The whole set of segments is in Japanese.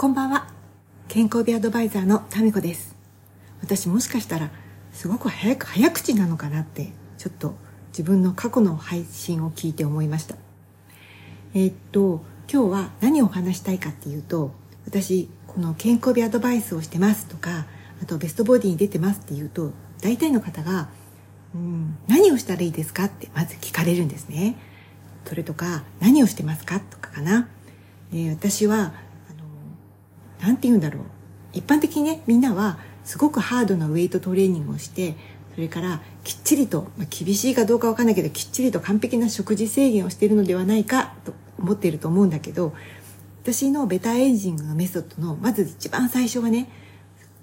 こんばんは健康美アドバイザーのタミコです私もしかしたらすごく早く早口なのかなってちょっと自分の過去の配信を聞いて思いましたえー、っと今日は何をお話したいかっていうと私この健康美アドバイスをしてますとかあとベストボディに出てますっていうと大体の方がうん、何をしたらいいですかってまず聞かれるんですね。それとか、何をしてますかとかかな。え、私は、あの、なんて言うんだろう。一般的にね、みんなはすごくハードなウェイトトレーニングをして、それからきっちりと、まあ、厳しいかどうかわかんないけど、きっちりと完璧な食事制限をしているのではないかと思っていると思うんだけど、私のベタエイジングのメソッドの、まず一番最初はね、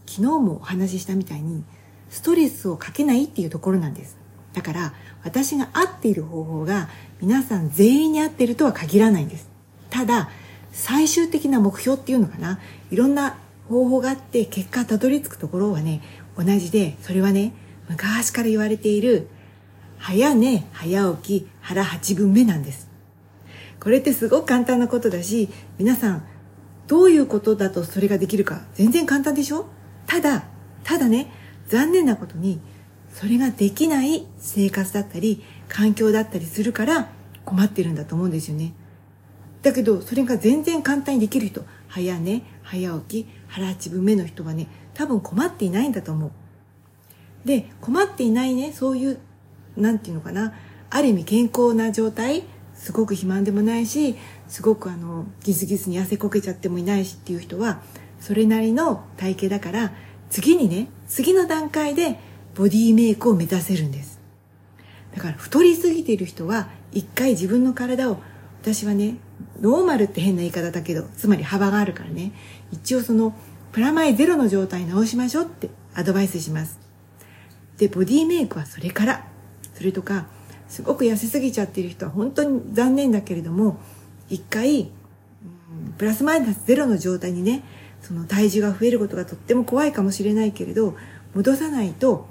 昨日もお話ししたみたいに、ストレスをかけないっていうところなんですだから私が合っている方法が皆さん全員に合っているとは限らないんですただ最終的な目標っていうのかな。いろんな方法があって結果たどり着くところはね同じでそれはね昔から言われている早寝早起き腹8分目なんです。これってすごく簡単なことだし皆さんどういうことだとそれができるか全然簡単でしょ？ただただね残念なことにそれができない生活だったり環境だったりするから困ってるんだと思うんですよね。だけどそれが全然簡単にできる人。早寝早起き腹八分目の人はね多分困っていないんだと思う。で困っていないねそういう何て言うのかな。ある意味健康な状態すごく肥満でもないしすごくあのギスギスに汗こけちゃってもいないしっていう人はそれなりの体型だから次にね次の段階でボディメイクを目指せるんです。だから太りすぎている人は一回自分の体を私はねノーマルって変な言い方だけどつまり幅があるからね。一応そのプラマイゼロの状態に直しましょうってアドバイスします。でボディメイクはそれから。それとかすごく痩せすぎちゃってる人は本当に残念だけれども一回、プラスマイナスゼロの状態にねその体重が増えることがとっても怖いかもしれないけれど戻さないと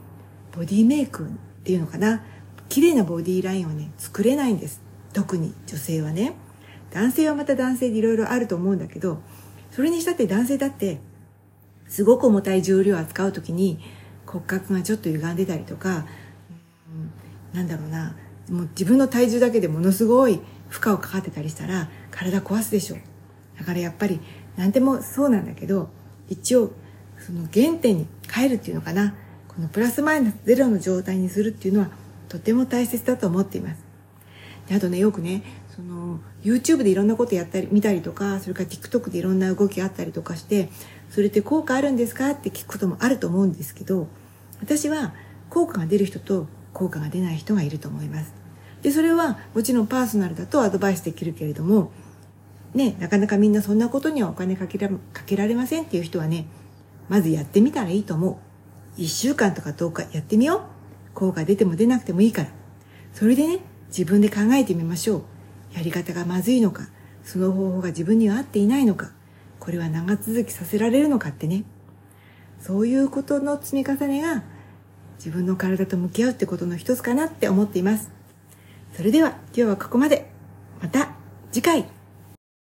ボディメイクっていうのかな。綺麗なボディラインをね作れないんです。特に女性はね。男性はまた男性でいろいろあると思うんだけどそれにしたって男性だってすごく重たい重量を扱う時に骨格がちょっと歪んでたりとか、うん、なんだろうなもう自分の体重だけでものすごい負荷をかかってたりしたら体壊すでしょ。だからやっぱり何でもそうなんだけど一応その原点に帰るっていうのかな。このプラスマイナスゼロの状態にするっていうのはとても大切だと思っています。あとねよくねその YouTube でいろんなことやったり見たりとかそれから TikTok でいろんな動きがあったりとかしてそれって効果あるんですかって聞くこともあると思うんですけど私は効果が出る人と効果が出ない人がいると思いますでそれはもちろんパーソナルだとアドバイスできるけれどもね、なかなかみんなそんなことにはお金かけらかけられませんっていう人はね、まずやってみたらいいと思う。1週間とか10日やってみよう。効果出ても出なくてもいいから。それでね、自分で考えてみましょう。やり方がまずいのか、その方法が自分には合っていないのか、これは長続きさせられるのかってね。そういうことの積み重ねが自分の体と向き合うってことの一つかなって思っています。それでは今日はここまで。また次回